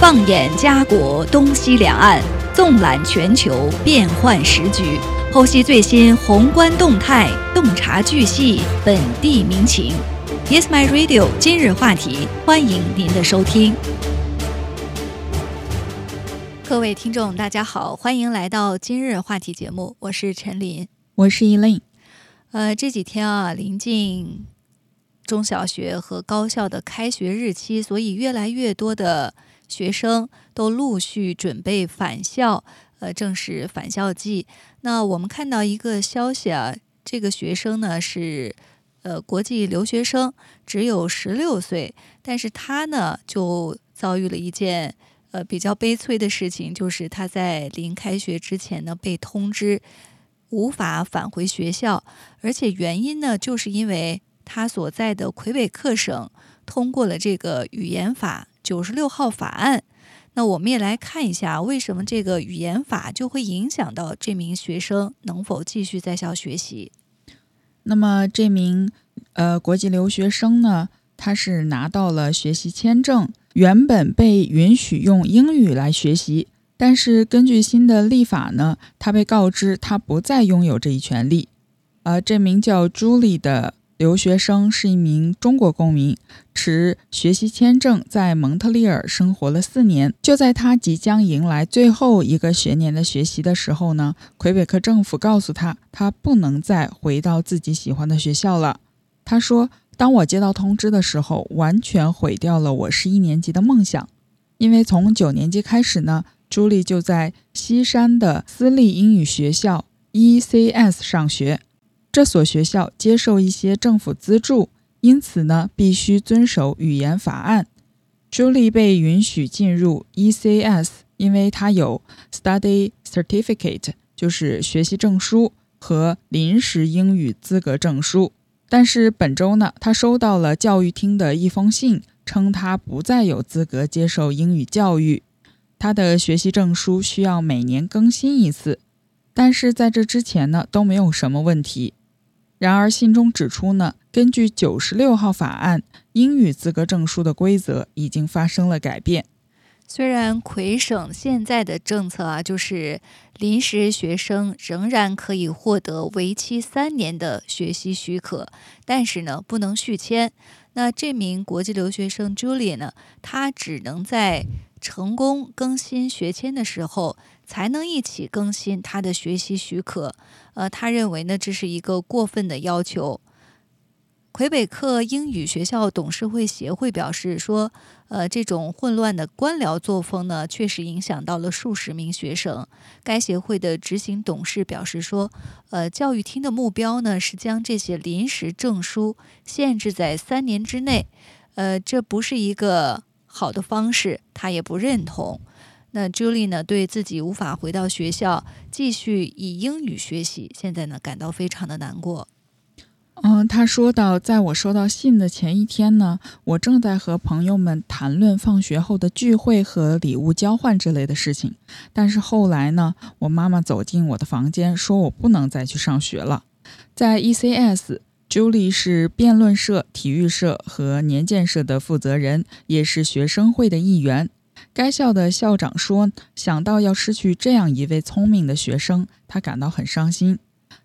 放眼家国东西两岸，纵览全球变幻时局，剖析最新宏观动态，洞察巨细本地民情。Yes, my radio。今日话题，欢迎您的收听。各位听众，大家好，欢迎来到今日话题节目，我是陈琳，我是 Elaine。呃，这几天啊，临近中小学和高校的开学日期，所以越来越多的学生都陆续准备返校，呃，正是返校季。那我们看到一个消息啊，这个学生呢是呃国际留学生，只有十六岁，但是他呢就遭遇了一件呃比较悲催的事情，就是他在临开学之前呢被通知。无法返回学校，而且原因呢，就是因为他所在的魁北克省通过了这个语言法九十六号法案。那我们也来看一下，为什么这个语言法就会影响到这名学生能否继续在校学习？那么这名呃国际留学生呢，他是拿到了学习签证，原本被允许用英语来学习。但是根据新的立法呢，他被告知他不再拥有这一权利。而这名叫朱莉的留学生是一名中国公民，持学习签证在蒙特利尔生活了四年。就在他即将迎来最后一个学年的学习的时候呢，魁北克政府告诉他，他不能再回到自己喜欢的学校了。他说：“当我接到通知的时候，完全毁掉了我十一年级的梦想，因为从九年级开始呢。”朱莉就在西山的私立英语学校 ECS 上学，这所学校接受一些政府资助，因此呢必须遵守语言法案。朱莉被允许进入 ECS，因为她有 Study Certificate，就是学习证书和临时英语资格证书。但是本周呢，她收到了教育厅的一封信，称她不再有资格接受英语教育。他的学习证书需要每年更新一次，但是在这之前呢都没有什么问题。然而信中指出呢，根据九十六号法案，英语资格证书的规则已经发生了改变。虽然魁省现在的政策啊，就是临时学生仍然可以获得为期三年的学习许可，但是呢不能续签。那这名国际留学生 Julie 呢，他只能在成功更新学签的时候，才能一起更新他的学习许可。呃，他认为呢，这是一个过分的要求。魁北克英语学校董事会协会表示说，呃，这种混乱的官僚作风呢，确实影响到了数十名学生。该协会的执行董事表示说，呃，教育厅的目标呢，是将这些临时证书限制在三年之内。呃，这不是一个。好的方式，他也不认同。那 Julie 呢？对自己无法回到学校继续以英语学习，现在呢感到非常的难过。嗯，他说到，在我收到信的前一天呢，我正在和朋友们谈论放学后的聚会和礼物交换之类的事情。但是后来呢，我妈妈走进我的房间，说我不能再去上学了。在 ECS。Julie 是辩论社、体育社和年鉴社的负责人，也是学生会的一员。该校的校长说：“想到要失去这样一位聪明的学生，他感到很伤心。”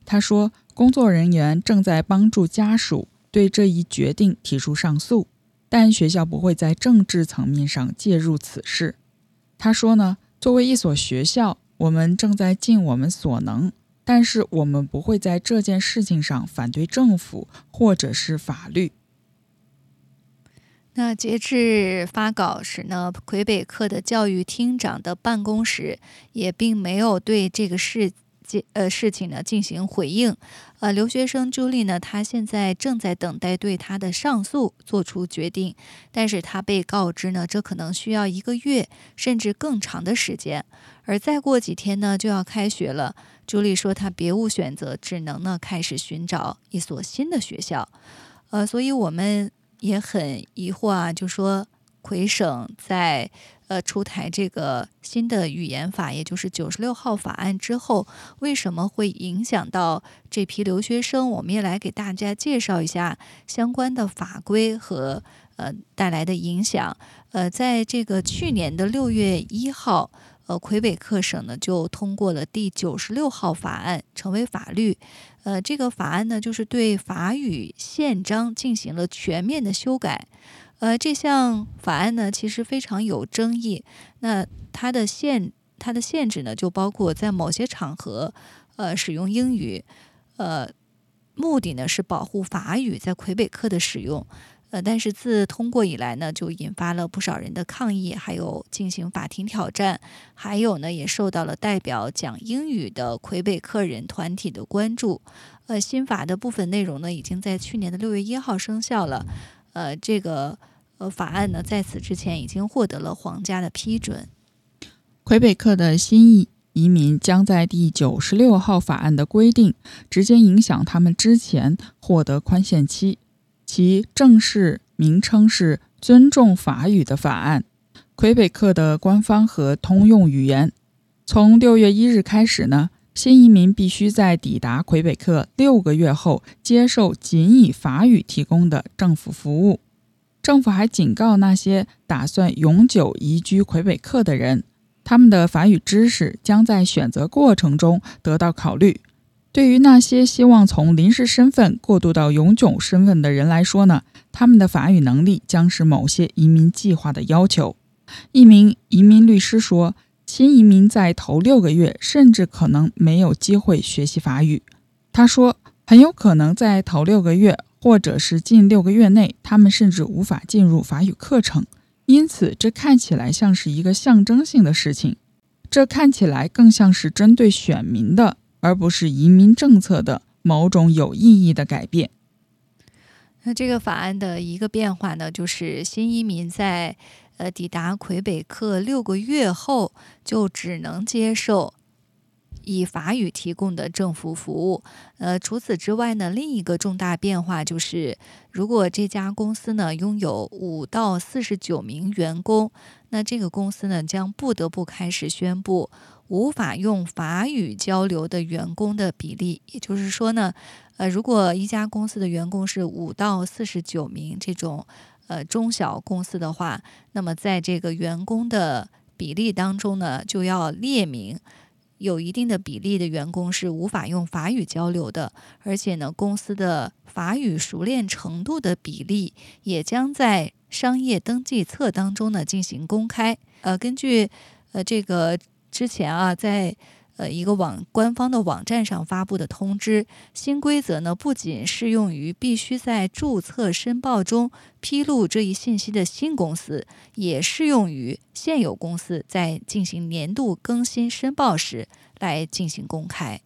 他说：“工作人员正在帮助家属对这一决定提出上诉，但学校不会在政治层面上介入此事。”他说：“呢，作为一所学校，我们正在尽我们所能。”但是我们不会在这件事情上反对政府或者是法律。那截至发稿时呢，魁北克的教育厅长的办公室也并没有对这个事件呃事情呢进行回应。呃，留学生朱莉呢，她现在正在等待对她的上诉做出决定，但是她被告知呢，这可能需要一个月甚至更长的时间，而再过几天呢就要开学了。朱莉说：“她别无选择，只能呢开始寻找一所新的学校。”呃，所以我们也很疑惑啊，就说魁省在呃出台这个新的语言法，也就是九十六号法案之后，为什么会影响到这批留学生？我们也来给大家介绍一下相关的法规和呃带来的影响。呃，在这个去年的六月一号。呃，魁北克省呢就通过了第九十六号法案，成为法律。呃，这个法案呢就是对法语宪章进行了全面的修改。呃，这项法案呢其实非常有争议。那它的限它的限制呢就包括在某些场合，呃，使用英语。呃，目的呢是保护法语在魁北克的使用。呃，但是自通过以来呢，就引发了不少人的抗议，还有进行法庭挑战，还有呢，也受到了代表讲英语的魁北克人团体的关注。呃，新法的部分内容呢，已经在去年的六月一号生效了。呃，这个呃法案呢，在此之前已经获得了皇家的批准。魁北克的新移移民将在第九十六号法案的规定直接影响他们之前获得宽限期。其正式名称是《尊重法语的法案》，魁北克的官方和通用语言。从六月一日开始呢，新移民必须在抵达魁北克六个月后接受仅以法语提供的政府服务。政府还警告那些打算永久移居魁北克的人，他们的法语知识将在选择过程中得到考虑。对于那些希望从临时身份过渡到永久身份的人来说呢，他们的法语能力将是某些移民计划的要求。一名移民律师说：“新移民在头六个月甚至可能没有机会学习法语。”他说：“很有可能在头六个月，或者是近六个月内，他们甚至无法进入法语课程。因此，这看起来像是一个象征性的事情。这看起来更像是针对选民的。”而不是移民政策的某种有意义的改变。那这个法案的一个变化呢，就是新移民在呃抵达魁北克六个月后，就只能接受以法语提供的政府服务。呃，除此之外呢，另一个重大变化就是，如果这家公司呢拥有五到四十九名员工，那这个公司呢将不得不开始宣布。无法用法语交流的员工的比例，也就是说呢，呃，如果一家公司的员工是五到四十九名这种呃中小公司的话，那么在这个员工的比例当中呢，就要列明有一定的比例的员工是无法用法语交流的，而且呢，公司的法语熟练程度的比例也将在商业登记册当中呢进行公开。呃，根据呃这个。之前啊，在呃一个网官方的网站上发布的通知，新规则呢不仅适用于必须在注册申报中披露这一信息的新公司，也适用于现有公司在进行年度更新申报时来进行公开。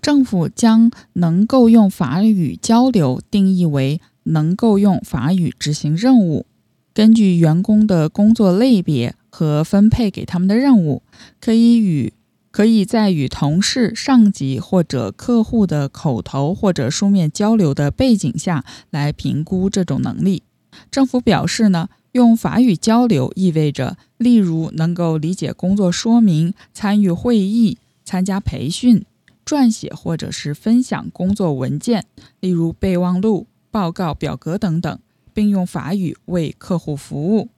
政府将能够用法语交流定义为能够用法语执行任务，根据员工的工作类别。和分配给他们的任务，可以与可以在与同事、上级或者客户的口头或者书面交流的背景下来评估这种能力。政府表示呢，用法语交流意味着，例如能够理解工作说明、参与会议、参加培训、撰写或者是分享工作文件，例如备忘录、报告、表格等等，并用法语为客户服务。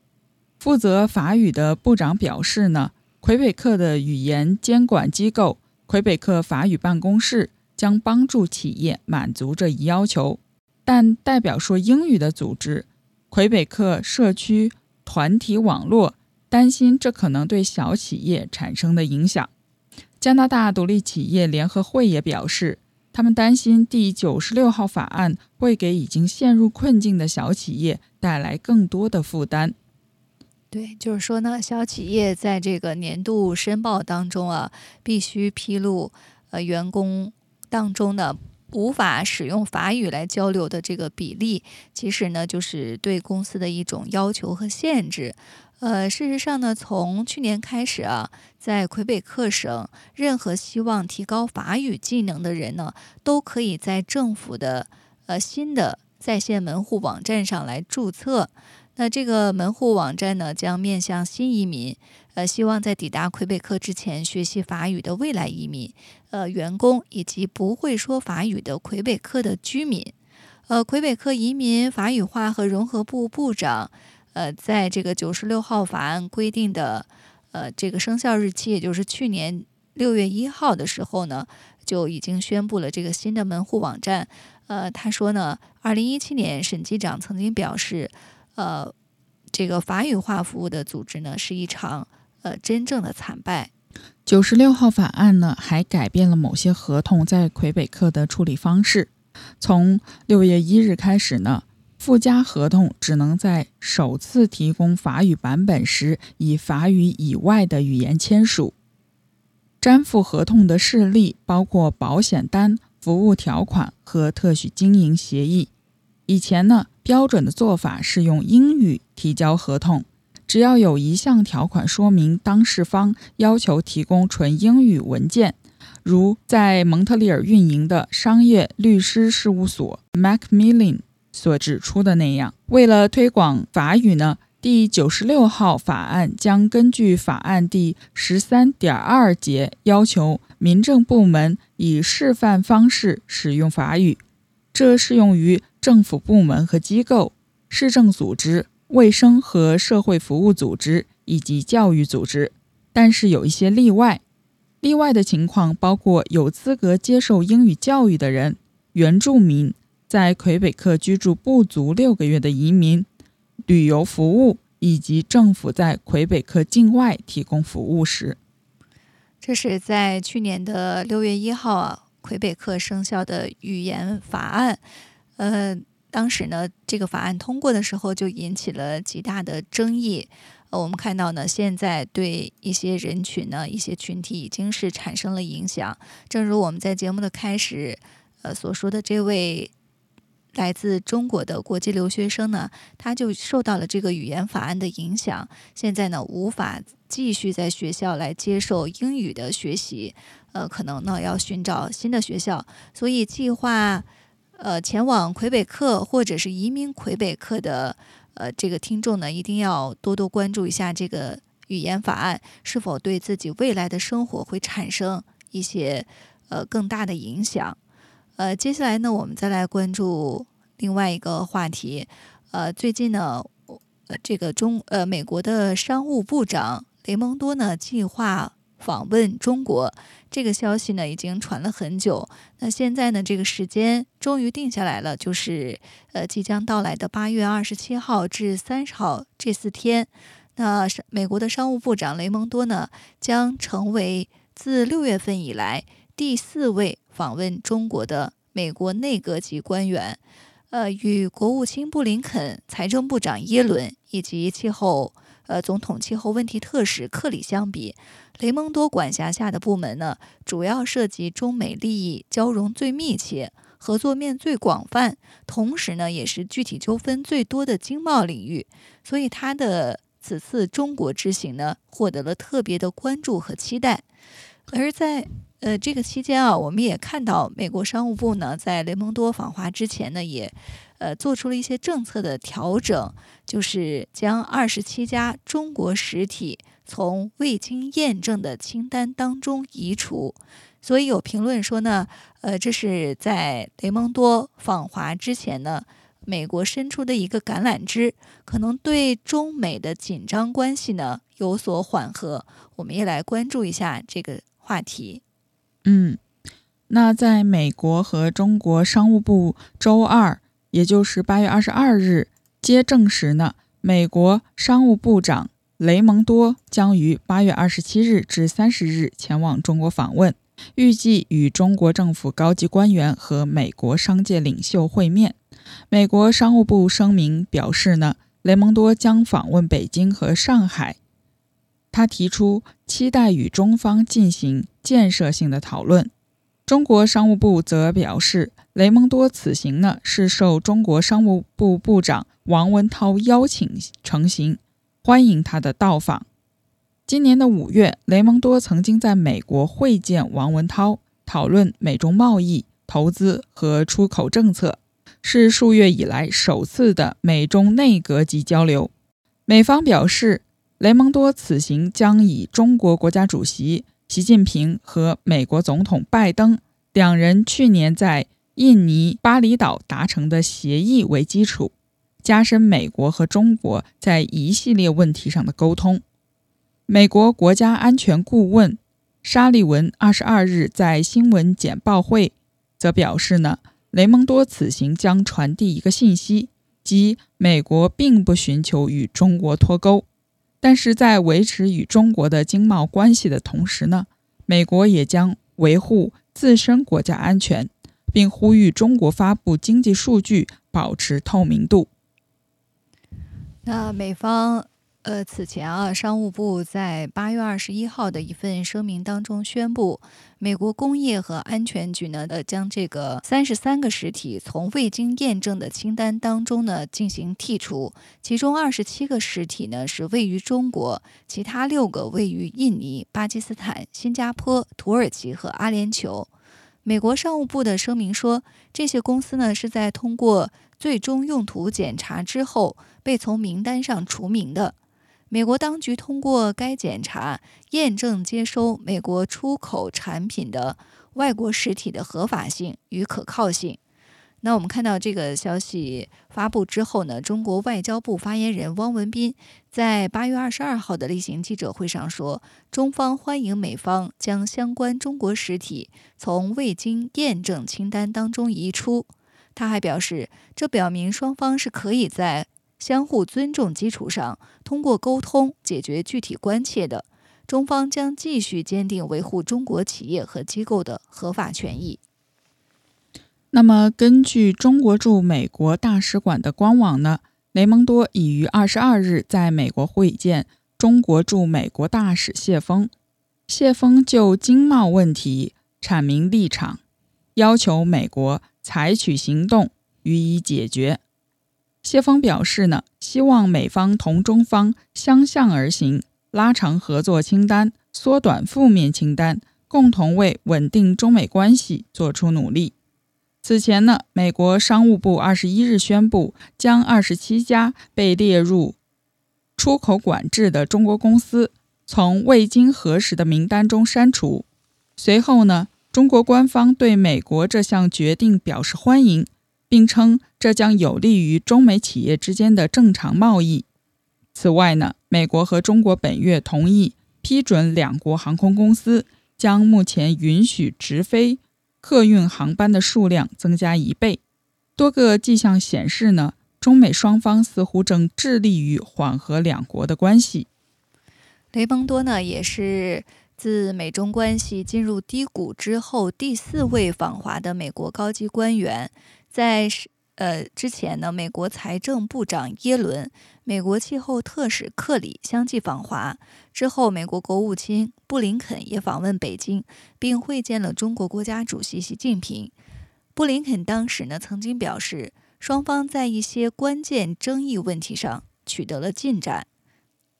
负责法语的部长表示呢，魁北克的语言监管机构魁北克法语办公室将帮助企业满足这一要求。但代表说英语的组织魁北克社区团体网络担心这可能对小企业产生的影响。加拿大独立企业联合会也表示，他们担心第九十六号法案会给已经陷入困境的小企业带来更多的负担。对，就是说呢，小企业在这个年度申报当中啊，必须披露呃员工当中的无法使用法语来交流的这个比例，其实呢就是对公司的一种要求和限制。呃，事实上呢，从去年开始啊，在魁北克省，任何希望提高法语技能的人呢，都可以在政府的呃新的在线门户网站上来注册。那这个门户网站呢，将面向新移民，呃，希望在抵达魁北克之前学习法语的未来移民、呃员工以及不会说法语的魁北克的居民。呃，魁北克移民法语化和融合部部长，呃，在这个九十六号法案规定的呃这个生效日期，也就是去年六月一号的时候呢，就已经宣布了这个新的门户网站。呃，他说呢，二零一七年审计长曾经表示。呃，这个法语化服务的组织呢，是一场呃真正的惨败。九十六号法案呢，还改变了某些合同在魁北克的处理方式。从六月一日开始呢，附加合同只能在首次提供法语版本时以法语以外的语言签署。粘附合同的事例包括保险单、服务条款和特许经营协议。以前呢？标准的做法是用英语提交合同，只要有一项条款说明当事方要求提供纯英语文件，如在蒙特利尔运营的商业律师事务所 Macmillan 所指出的那样。为了推广法语呢，第九十六号法案将根据法案第十三点二节要求民政部门以示范方式使用法语，这适用于。政府部门和机构、市政组织、卫生和社会服务组织以及教育组织，但是有一些例外。例外的情况包括有资格接受英语教育的人、原住民、在魁北克居住不足六个月的移民、旅游服务以及政府在魁北克境外提供服务时。这是在去年的六月一号啊，魁北克生效的语言法案。呃，当时呢，这个法案通过的时候就引起了极大的争议。呃，我们看到呢，现在对一些人群呢，一些群体已经是产生了影响。正如我们在节目的开始，呃所说的，这位来自中国的国际留学生呢，他就受到了这个语言法案的影响，现在呢，无法继续在学校来接受英语的学习，呃，可能呢要寻找新的学校，所以计划。呃，前往魁北克或者是移民魁北克的呃这个听众呢，一定要多多关注一下这个语言法案是否对自己未来的生活会产生一些呃更大的影响。呃，接下来呢，我们再来关注另外一个话题。呃，最近呢，呃，这个中呃美国的商务部长雷蒙多呢计划。访问中国这个消息呢，已经传了很久。那现在呢，这个时间终于定下来了，就是呃即将到来的八月二十七号至三十号这四天。那美国的商务部长雷蒙多呢，将成为自六月份以来第四位访问中国的美国内阁级官员。呃，与国务卿布林肯、财政部长耶伦以及气候。呃，总统气候问题特使克里相比，雷蒙多管辖下的部门呢，主要涉及中美利益交融最密切、合作面最广泛，同时呢，也是具体纠纷最多的经贸领域。所以他的此次中国之行呢，获得了特别的关注和期待。而在呃这个期间啊，我们也看到美国商务部呢，在雷蒙多访华之前呢，也。呃，做出了一些政策的调整，就是将二十七家中国实体从未经验证的清单当中移除。所以有评论说呢，呃，这是在雷蒙多访华之前呢，美国伸出的一个橄榄枝，可能对中美的紧张关系呢有所缓和。我们也来关注一下这个话题。嗯，那在美国和中国商务部周二。也就是八月二十二日，接证实呢，美国商务部长雷蒙多将于八月二十七日至三十日前往中国访问，预计与中国政府高级官员和美国商界领袖会面。美国商务部声明表示呢，雷蒙多将访问北京和上海，他提出期待与中方进行建设性的讨论。中国商务部则表示。雷蒙多此行呢，是受中国商务部部长王文涛邀请成行，欢迎他的到访。今年的五月，雷蒙多曾经在美国会见王文涛，讨论美中贸易、投资和出口政策。是数月以来首次的美中内阁级交流。美方表示，雷蒙多此行将以中国国家主席习近平和美国总统拜登两人去年在印尼巴厘岛达成的协议为基础，加深美国和中国在一系列问题上的沟通。美国国家安全顾问沙利文二十二日在新闻简报会则表示呢。雷蒙多此行将传递一个信息，即美国并不寻求与中国脱钩，但是在维持与中国的经贸关系的同时呢，美国也将维护自身国家安全，并呼吁中国发布经济数据，保持透明度。那美方。呃，此前啊，商务部在八月二十一号的一份声明当中宣布，美国工业和安全局呢，呃，将这个三十三个实体从未经验证的清单当中呢进行剔除，其中二十七个实体呢是位于中国，其他六个位于印尼、巴基斯坦、新加坡、土耳其和阿联酋。美国商务部的声明说，这些公司呢是在通过最终用途检查之后被从名单上除名的。美国当局通过该检查验证接收美国出口产品的外国实体的合法性与可靠性。那我们看到这个消息发布之后呢，中国外交部发言人汪文斌在八月二十二号的例行记者会上说，中方欢迎美方将相关中国实体从未经验证清单当中移出。他还表示，这表明双方是可以在。相互尊重基础上，通过沟通解决具体关切的，中方将继续坚定维护中国企业和机构的合法权益。那么，根据中国驻美国大使馆的官网呢，雷蒙多已于二十二日在美国会见中国驻美国大使谢峰，谢峰就经贸问题阐明立场，要求美国采取行动予以解决。谢峰表示呢，希望美方同中方相向而行，拉长合作清单，缩短负面清单，共同为稳定中美关系做出努力。此前呢，美国商务部二十一日宣布，将二十七家被列入出口管制的中国公司从未经核实的名单中删除。随后呢，中国官方对美国这项决定表示欢迎。并称这将有利于中美企业之间的正常贸易。此外呢，美国和中国本月同意批准两国航空公司将目前允许直飞客运航班的数量增加一倍。多个迹象显示呢，中美双方似乎正致力于缓和两国的关系。雷蒙多呢，也是自美中关系进入低谷之后第四位访华的美国高级官员。在呃之前呢，美国财政部长耶伦、美国气候特使克里相继访华。之后，美国国务卿布林肯也访问北京，并会见了中国国家主席习近平。布林肯当时呢，曾经表示，双方在一些关键争议问题上取得了进展。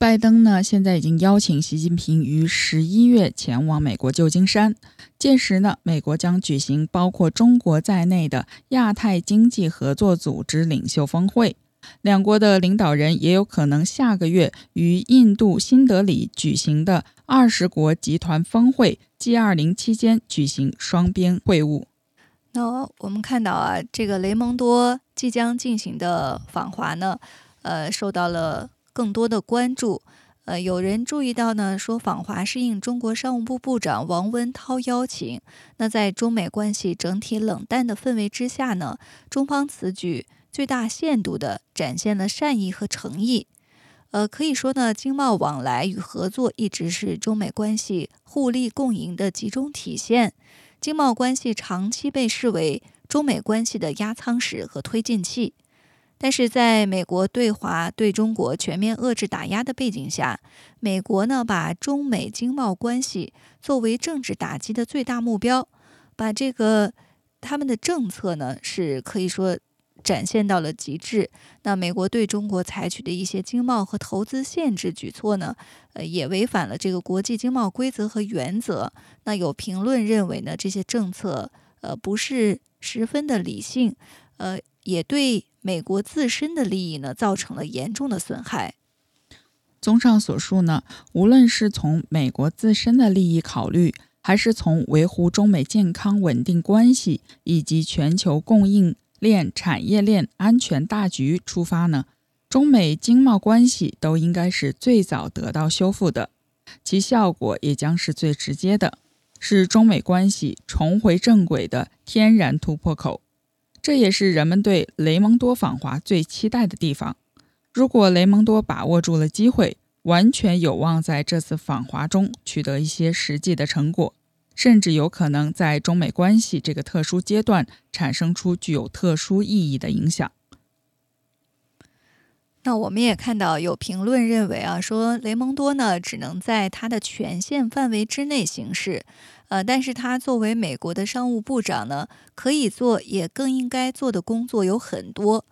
拜登呢，现在已经邀请习近平于十一月前往美国旧金山，届时呢，美国将举行包括中国在内的亚太经济合作组织领袖峰会，两国的领导人也有可能下个月于印度新德里举行的二十国集团峰会 G20 期间举行双边会晤。那我们看到啊，这个雷蒙多即将进行的访华呢，呃，受到了。更多的关注，呃，有人注意到呢，说访华是应中国商务部部长王文涛邀请。那在中美关系整体冷淡的氛围之下呢，中方此举最大限度地展现了善意和诚意。呃，可以说呢，经贸往来与合作一直是中美关系互利共赢的集中体现。经贸关系长期被视为中美关系的压舱石和推进器。但是，在美国对华对中国全面遏制打压的背景下，美国呢把中美经贸关系作为政治打击的最大目标，把这个他们的政策呢是可以说展现到了极致。那美国对中国采取的一些经贸和投资限制举措呢，呃，也违反了这个国际经贸规则和原则。那有评论认为呢，这些政策呃不是十分的理性。呃，也对美国自身的利益呢造成了严重的损害。综上所述呢，无论是从美国自身的利益考虑，还是从维护中美健康稳定关系以及全球供应链产业链安全大局出发呢，中美经贸关系都应该是最早得到修复的，其效果也将是最直接的，是中美关系重回正轨的天然突破口。这也是人们对雷蒙多访华最期待的地方。如果雷蒙多把握住了机会，完全有望在这次访华中取得一些实际的成果，甚至有可能在中美关系这个特殊阶段产生出具有特殊意义的影响。那我们也看到有评论认为啊，说雷蒙多呢只能在他的权限范围之内行事，呃，但是他作为美国的商务部长呢，可以做也更应该做的工作有很多。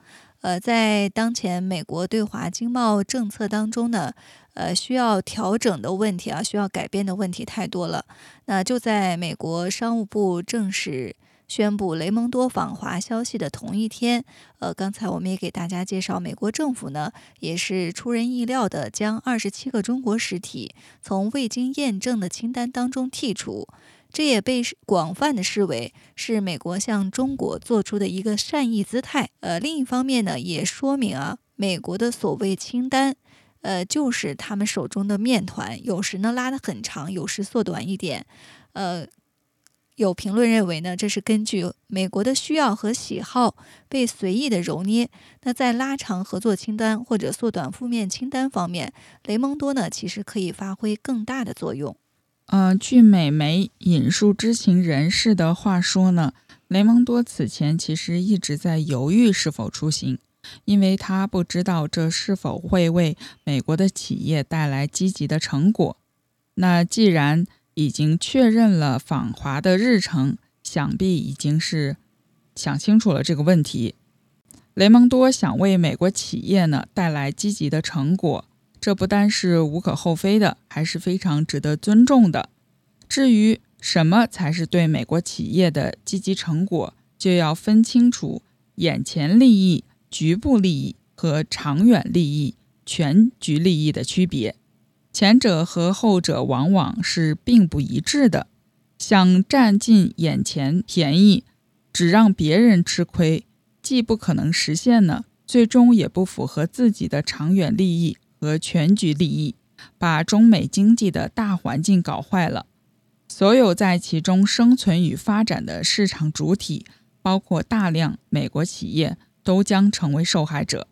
呃，在当前美国对华经贸政策当中呢，呃，需要调整的问题啊，需要改变的问题太多了。那就在美国商务部正式宣布雷蒙多访华消息的同一天，呃，刚才我们也给大家介绍，美国政府呢也是出人意料的将二十七个中国实体从未经验证的清单当中剔除。这也被广泛的视为是美国向中国做出的一个善意姿态。呃，另一方面呢，也说明啊，美国的所谓清单，呃，就是他们手中的面团，有时呢拉得很长，有时缩短一点。呃，有评论认为呢，这是根据美国的需要和喜好被随意的揉捏。那在拉长合作清单或者缩短负面清单方面，雷蒙多呢其实可以发挥更大的作用。呃，据美媒引述知情人士的话说呢，雷蒙多此前其实一直在犹豫是否出行，因为他不知道这是否会为美国的企业带来积极的成果。那既然已经确认了访华的日程，想必已经是想清楚了这个问题。雷蒙多想为美国企业呢带来积极的成果。这不单是无可厚非的，还是非常值得尊重的。至于什么才是对美国企业的积极成果，就要分清楚眼前利益、局部利益和长远利益、全局利益的区别。前者和后者往往是并不一致的。想占尽眼前便宜，只让别人吃亏，既不可能实现呢，最终也不符合自己的长远利益。和全局利益，把中美经济的大环境搞坏了。所有在其中生存与发展的市场主体，包括大量美国企业，都将成为受害者。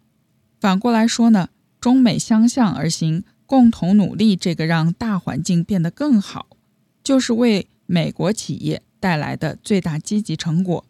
反过来说呢，中美相向而行，共同努力，这个让大环境变得更好，就是为美国企业带来的最大积极成果。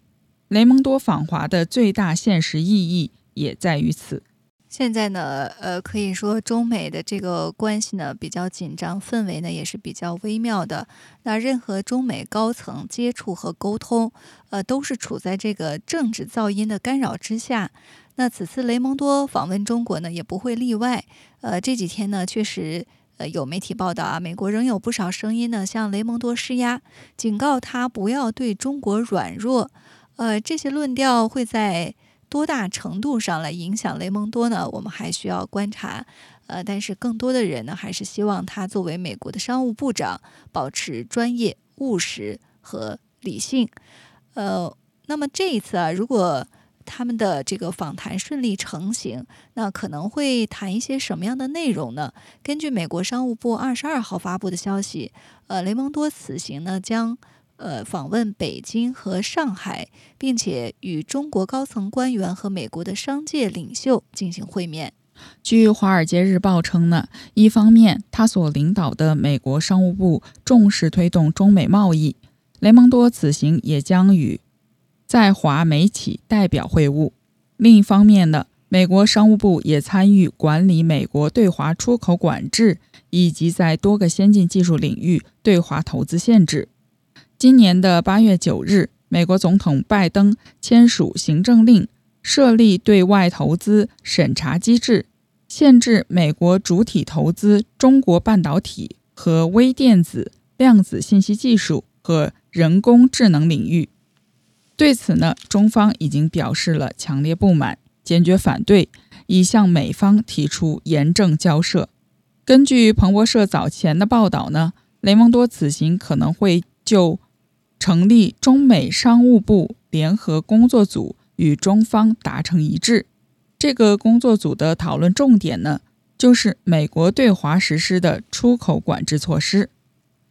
雷蒙多访华的最大现实意义也在于此。现在呢，呃，可以说中美的这个关系呢比较紧张，氛围呢也是比较微妙的。那任何中美高层接触和沟通，呃，都是处在这个政治噪音的干扰之下。那此次雷蒙多访问中国呢，也不会例外。呃，这几天呢，确实，呃，有媒体报道啊，美国仍有不少声音呢向雷蒙多施压，警告他不要对中国软弱。呃，这些论调会在。多大程度上来影响雷蒙多呢？我们还需要观察。呃，但是更多的人呢，还是希望他作为美国的商务部长，保持专业、务实和理性。呃，那么这一次啊，如果他们的这个访谈顺利成行，那可能会谈一些什么样的内容呢？根据美国商务部二十二号发布的消息，呃，雷蒙多此行呢将。呃，访问北京和上海，并且与中国高层官员和美国的商界领袖进行会面。据《华尔街日报》称呢，一方面，他所领导的美国商务部重视推动中美贸易，雷蒙多此行也将与在华美企代表会晤；另一方面呢，美国商务部也参与管理美国对华出口管制，以及在多个先进技术领域对华投资限制。今年的八月九日，美国总统拜登签署行政令，设立对外投资审查机制，限制美国主体投资中国半导体和微电子、量子信息技术和人工智能领域。对此呢，中方已经表示了强烈不满，坚决反对，已向美方提出严正交涉。根据彭博社早前的报道呢，雷蒙多此行可能会就成立中美商务部联合工作组与中方达成一致。这个工作组的讨论重点呢，就是美国对华实施的出口管制措施。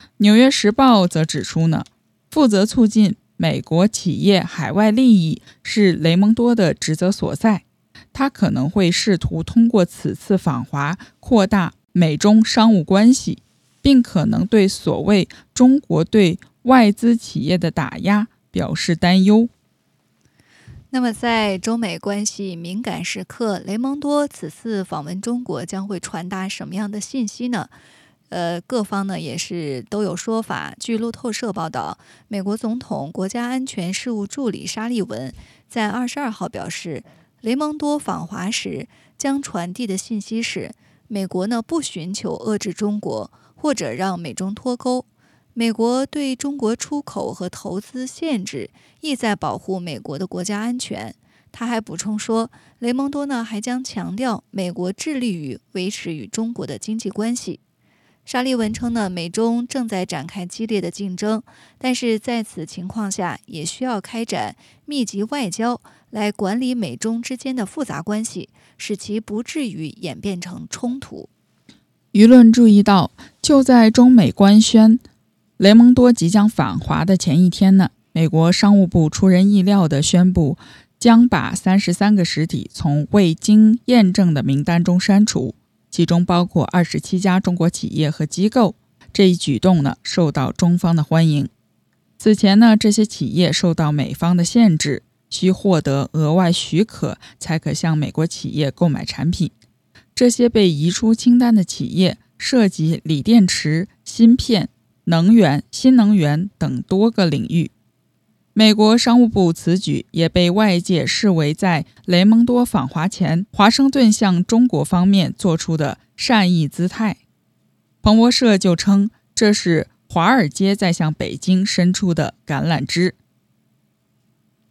《纽约时报》则指出呢，负责促进美国企业海外利益是雷蒙多的职责所在，他可能会试图通过此次访华扩大美中商务关系，并可能对所谓中国对外资企业的打压表示担忧。那么，在中美关系敏感时刻，雷蒙多此次访问中国将会传达什么样的信息呢？呃，各方呢也是都有说法。据路透社报道，美国总统国家安全事务助理沙利文在二十二号表示，雷蒙多访华时将传递的信息是，美国呢不寻求遏制中国或者让美中脱钩，美国对中国出口和投资限制意在保护美国的国家安全。他还补充说，雷蒙多呢还将强调，美国致力于维持与中国的经济关系。沙利文称呢，美中正在展开激烈的竞争，但是在此情况下，也需要开展密集外交来管理美中之间的复杂关系，使其不至于演变成冲突。舆论注意到，就在中美官宣雷蒙多即将访华的前一天呢，美国商务部出人意料地宣布，将把三十三个实体从未经验证的名单中删除。其中包括二十七家中国企业和机构。这一举动呢，受到中方的欢迎。此前呢，这些企业受到美方的限制，需获得额外许可才可向美国企业购买产品。这些被移出清单的企业涉及锂电池、芯片、能源、新能源等多个领域。美国商务部此举也被外界视为在雷蒙多访华前，华盛顿向中国方面做出的善意姿态。彭博社就称，这是华尔街在向北京伸出的橄榄枝。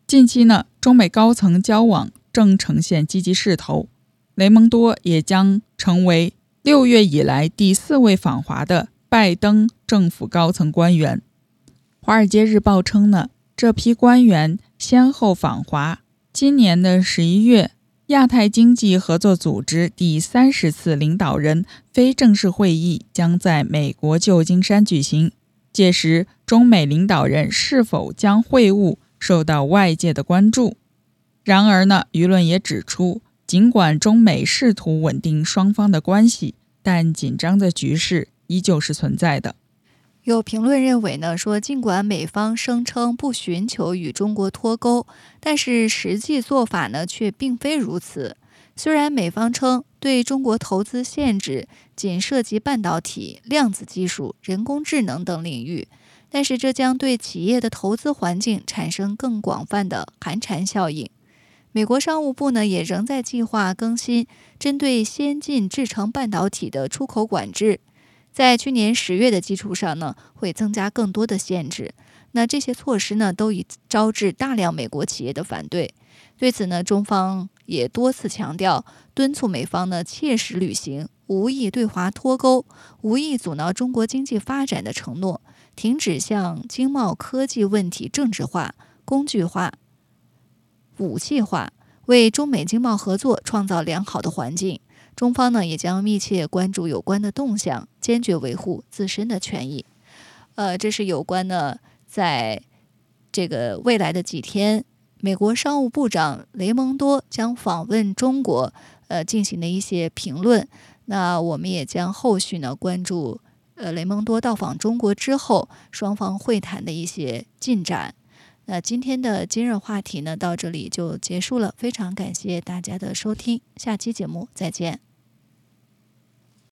近期呢，中美高层交往正呈现积极势头，雷蒙多也将成为六月以来第四位访华的拜登政府高层官员。《华尔街日报》称呢。这批官员先后访华。今年的十一月，亚太经济合作组织第三十次领导人非正式会议将在美国旧金山举行。届时，中美领导人是否将会晤受到外界的关注。然而呢，舆论也指出，尽管中美试图稳定双方的关系，但紧张的局势依旧是存在的。有评论认为呢，说尽管美方声称不寻求与中国脱钩，但是实际做法呢却并非如此。虽然美方称对中国投资限制仅涉及半导体、量子技术、人工智能等领域，但是这将对企业的投资环境产生更广泛的寒蝉效应。美国商务部呢也仍在计划更新针对先进制成半导体的出口管制。在去年十月的基础上呢，会增加更多的限制。那这些措施呢，都已招致大量美国企业的反对。对此呢，中方也多次强调，敦促美方呢切实履行无意对华脱钩、无意阻挠中国经济发展的承诺，停止向经贸科技问题政治化、工具化、武器化，为中美经贸合作创造良好的环境。中方呢也将密切关注有关的动向，坚决维护自身的权益。呃，这是有关呢，在这个未来的几天，美国商务部长雷蒙多将访问中国，呃，进行的一些评论。那我们也将后续呢关注，呃，雷蒙多到访中国之后，双方会谈的一些进展。那今天的今日话题呢，到这里就结束了。非常感谢大家的收听，下期节目再见。